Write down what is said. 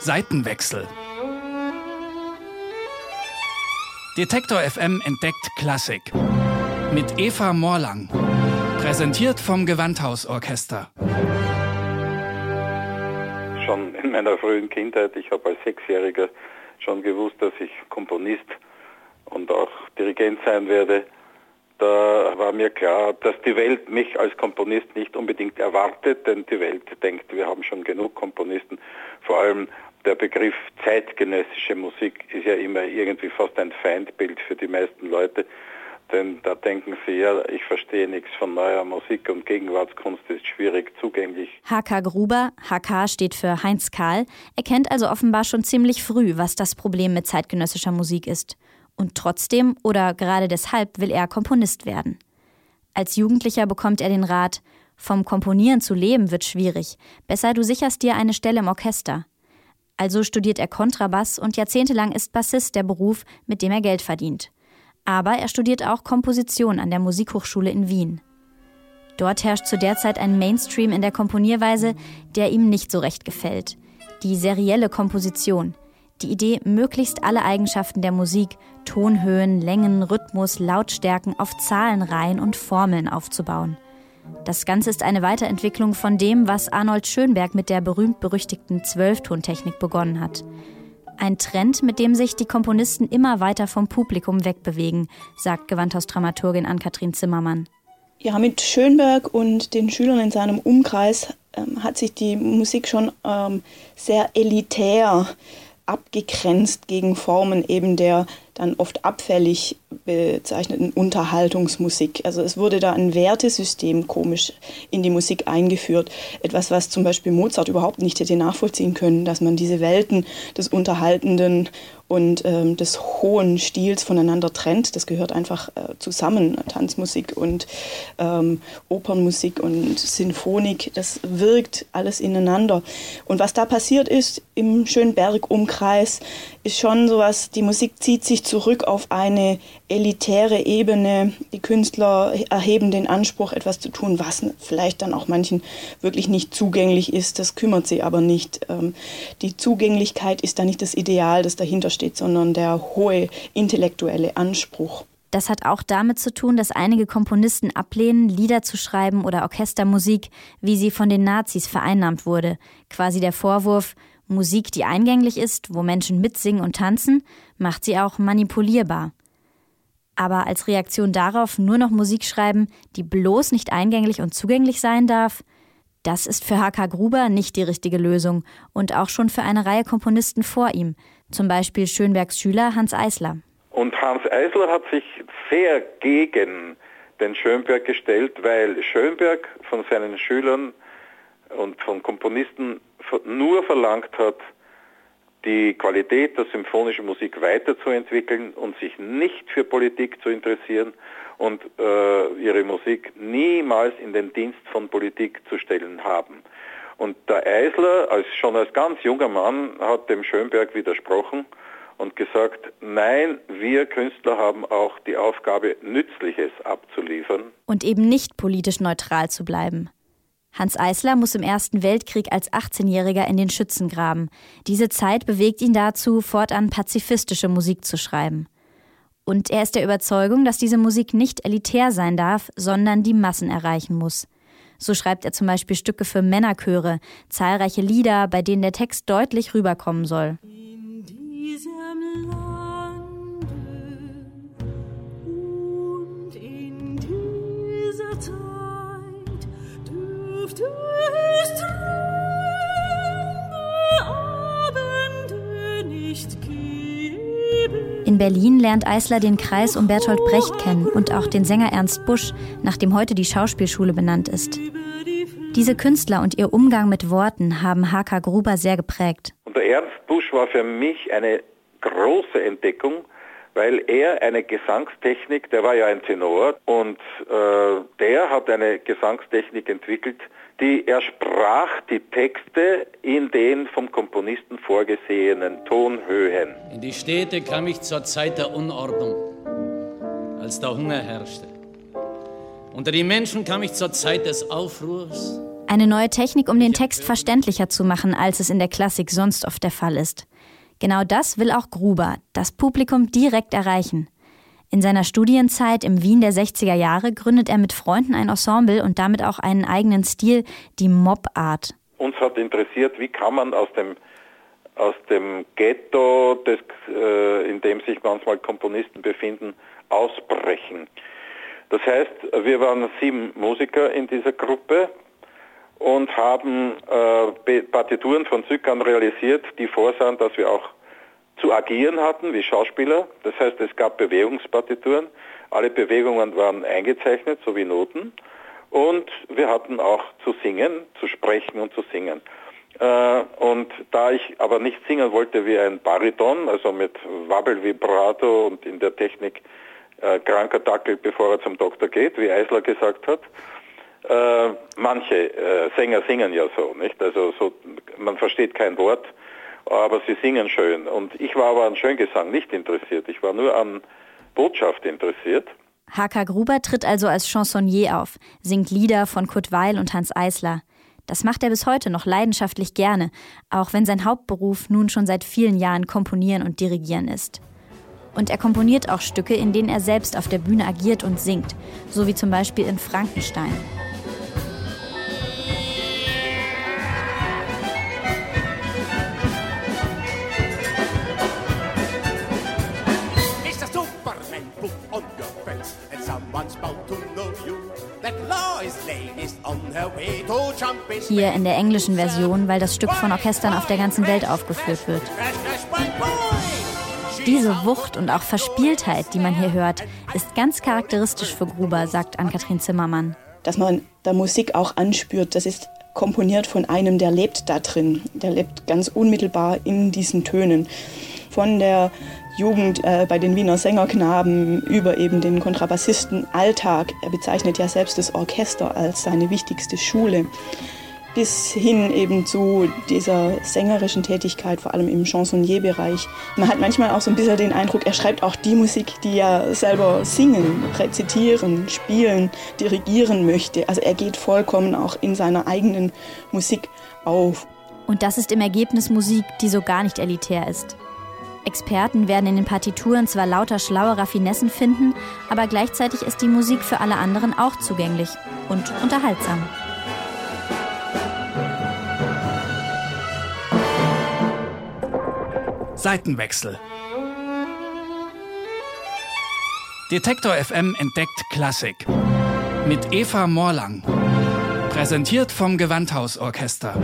Seitenwechsel. Detektor FM entdeckt Klassik. Mit Eva Morlang. Präsentiert vom Gewandhausorchester. Schon in meiner frühen Kindheit, ich habe als Sechsjähriger schon gewusst, dass ich Komponist und auch Dirigent sein werde. Da war mir klar, dass die Welt mich als Komponist nicht unbedingt erwartet, denn die Welt denkt, wir haben schon genug Komponisten. Vor allem der Begriff zeitgenössische Musik ist ja immer irgendwie fast ein Feindbild für die meisten Leute. Denn da denken sie, ja, ich verstehe nichts von neuer Musik und Gegenwartskunst ist schwierig zugänglich. HK Gruber, HK steht für Heinz Karl, erkennt also offenbar schon ziemlich früh, was das Problem mit zeitgenössischer Musik ist. Und trotzdem oder gerade deshalb will er Komponist werden. Als Jugendlicher bekommt er den Rat, vom Komponieren zu leben wird schwierig. Besser du sicherst dir eine Stelle im Orchester. Also studiert er Kontrabass und jahrzehntelang ist Bassist der Beruf, mit dem er Geld verdient. Aber er studiert auch Komposition an der Musikhochschule in Wien. Dort herrscht zu der Zeit ein Mainstream in der Komponierweise, der ihm nicht so recht gefällt. Die serielle Komposition. Die Idee, möglichst alle Eigenschaften der Musik, Tonhöhen, Längen, Rhythmus, Lautstärken auf Zahlenreihen und Formeln aufzubauen. Das Ganze ist eine Weiterentwicklung von dem, was Arnold Schönberg mit der berühmt-berüchtigten Zwölftontechnik begonnen hat. Ein Trend, mit dem sich die Komponisten immer weiter vom Publikum wegbewegen, sagt Gewandhausdramaturgin Ann-Kathrin Zimmermann. Ja, mit Schönberg und den Schülern in seinem Umkreis ähm, hat sich die Musik schon ähm, sehr elitär abgegrenzt gegen Formen eben der dann oft abfällig bezeichneten Unterhaltungsmusik. Also es wurde da ein Wertesystem komisch in die Musik eingeführt. Etwas, was zum Beispiel Mozart überhaupt nicht hätte nachvollziehen können, dass man diese Welten des Unterhaltenden und ähm, des hohen Stils voneinander trennt. Das gehört einfach äh, zusammen. Tanzmusik und ähm, Opernmusik und Sinfonik, das wirkt alles ineinander. Und was da passiert ist im Schönberg-Umkreis, ist schon sowas, die Musik zieht sich zurück auf eine elitäre Ebene. Die Künstler erheben den Anspruch, etwas zu tun, was vielleicht dann auch manchen wirklich nicht zugänglich ist. Das kümmert sie aber nicht. Ähm, die Zugänglichkeit ist da nicht das Ideal, das dahinter steht, sondern der hohe intellektuelle Anspruch. Das hat auch damit zu tun, dass einige Komponisten ablehnen, Lieder zu schreiben oder Orchestermusik, wie sie von den Nazis vereinnahmt wurde. Quasi der Vorwurf, Musik, die eingänglich ist, wo Menschen mitsingen und tanzen, macht sie auch manipulierbar. Aber als Reaktion darauf nur noch Musik schreiben, die bloß nicht eingänglich und zugänglich sein darf, das ist für H.K. Gruber nicht die richtige Lösung und auch schon für eine Reihe Komponisten vor ihm, zum Beispiel Schönbergs Schüler Hans Eisler. Und Hans Eisler hat sich sehr gegen den Schönberg gestellt, weil Schönberg von seinen Schülern und von Komponisten nur verlangt hat, die Qualität der symphonischen Musik weiterzuentwickeln und sich nicht für Politik zu interessieren und äh, ihre Musik niemals in den Dienst von Politik zu stellen haben. Und der Eisler, als, schon als ganz junger Mann, hat dem Schönberg widersprochen und gesagt, nein, wir Künstler haben auch die Aufgabe, Nützliches abzuliefern. Und eben nicht politisch neutral zu bleiben. Hans Eisler muss im Ersten Weltkrieg als 18-Jähriger in den Schützengraben. Diese Zeit bewegt ihn dazu, fortan pazifistische Musik zu schreiben. Und er ist der Überzeugung, dass diese Musik nicht elitär sein darf, sondern die Massen erreichen muss. So schreibt er zum Beispiel Stücke für Männerchöre, zahlreiche Lieder, bei denen der Text deutlich rüberkommen soll. In Berlin lernt Eisler den Kreis um Bertolt Brecht kennen und auch den Sänger Ernst Busch, nach dem heute die Schauspielschule benannt ist. Diese Künstler und ihr Umgang mit Worten haben H.K. Gruber sehr geprägt. Und der Ernst Busch war für mich eine große Entdeckung, weil er eine Gesangstechnik, der war ja ein Tenor, und äh, der hat eine Gesangstechnik entwickelt, die er sprach die Texte in den vom Komponisten vorgesehenen Tonhöhen. In die Städte kam ich zur Zeit der Unordnung, als der Hunger herrschte. Unter die Menschen kam ich zur Zeit des Aufruhrs, Eine neue Technik, um den Text verständlicher zu machen, als es in der Klassik sonst oft der Fall ist. Genau das will auch Gruber, das Publikum direkt erreichen. In seiner Studienzeit im Wien der 60er Jahre gründet er mit Freunden ein Ensemble und damit auch einen eigenen Stil, die Mob Art. Uns hat interessiert, wie kann man aus dem aus dem Ghetto, des, äh, in dem sich manchmal Komponisten befinden, ausbrechen. Das heißt, wir waren sieben Musiker in dieser Gruppe und haben äh, Partituren von Zykan realisiert, die vorsahen, dass wir auch zu agieren hatten wie Schauspieler. Das heißt, es gab Bewegungspartituren. Alle Bewegungen waren eingezeichnet, so wie Noten. Und wir hatten auch zu singen, zu sprechen und zu singen. Äh, und da ich aber nicht singen wollte wie ein Bariton, also mit Wabbelvibrato und in der Technik äh, kranker Dackel, bevor er zum Doktor geht, wie Eisler gesagt hat, äh, manche äh, Sänger singen ja so, nicht? Also so, man versteht kein Wort, aber sie singen schön. Und ich war aber an Schöngesang nicht interessiert. Ich war nur an Botschaft interessiert. H.K. Gruber tritt also als Chansonnier auf, singt Lieder von Kurt Weil und Hans Eisler. Das macht er bis heute noch leidenschaftlich gerne, auch wenn sein Hauptberuf nun schon seit vielen Jahren Komponieren und Dirigieren ist. Und er komponiert auch Stücke, in denen er selbst auf der Bühne agiert und singt, so wie zum Beispiel in Frankenstein. Hier in der englischen Version, weil das Stück von Orchestern auf der ganzen Welt aufgeführt wird. Diese Wucht und auch Verspieltheit, die man hier hört, ist ganz charakteristisch für Gruber, sagt Ann-Kathrin Zimmermann. Dass man der Musik auch anspürt, das ist komponiert von einem, der lebt da drin. Der lebt ganz unmittelbar in diesen Tönen. Von der Jugend äh, bei den Wiener Sängerknaben über eben den Kontrabassisten Alltag. Er bezeichnet ja selbst das Orchester als seine wichtigste Schule. Bis hin eben zu dieser sängerischen Tätigkeit, vor allem im Chansonnier-Bereich. Man hat manchmal auch so ein bisschen den Eindruck, er schreibt auch die Musik, die er selber singen, rezitieren, spielen, dirigieren möchte. Also er geht vollkommen auch in seiner eigenen Musik auf. Und das ist im Ergebnis Musik, die so gar nicht elitär ist. Experten werden in den Partituren zwar lauter schlaue Raffinessen finden, aber gleichzeitig ist die Musik für alle anderen auch zugänglich und unterhaltsam. Seitenwechsel. Detektor FM entdeckt Klassik. Mit Eva Morlang. Präsentiert vom Gewandhausorchester.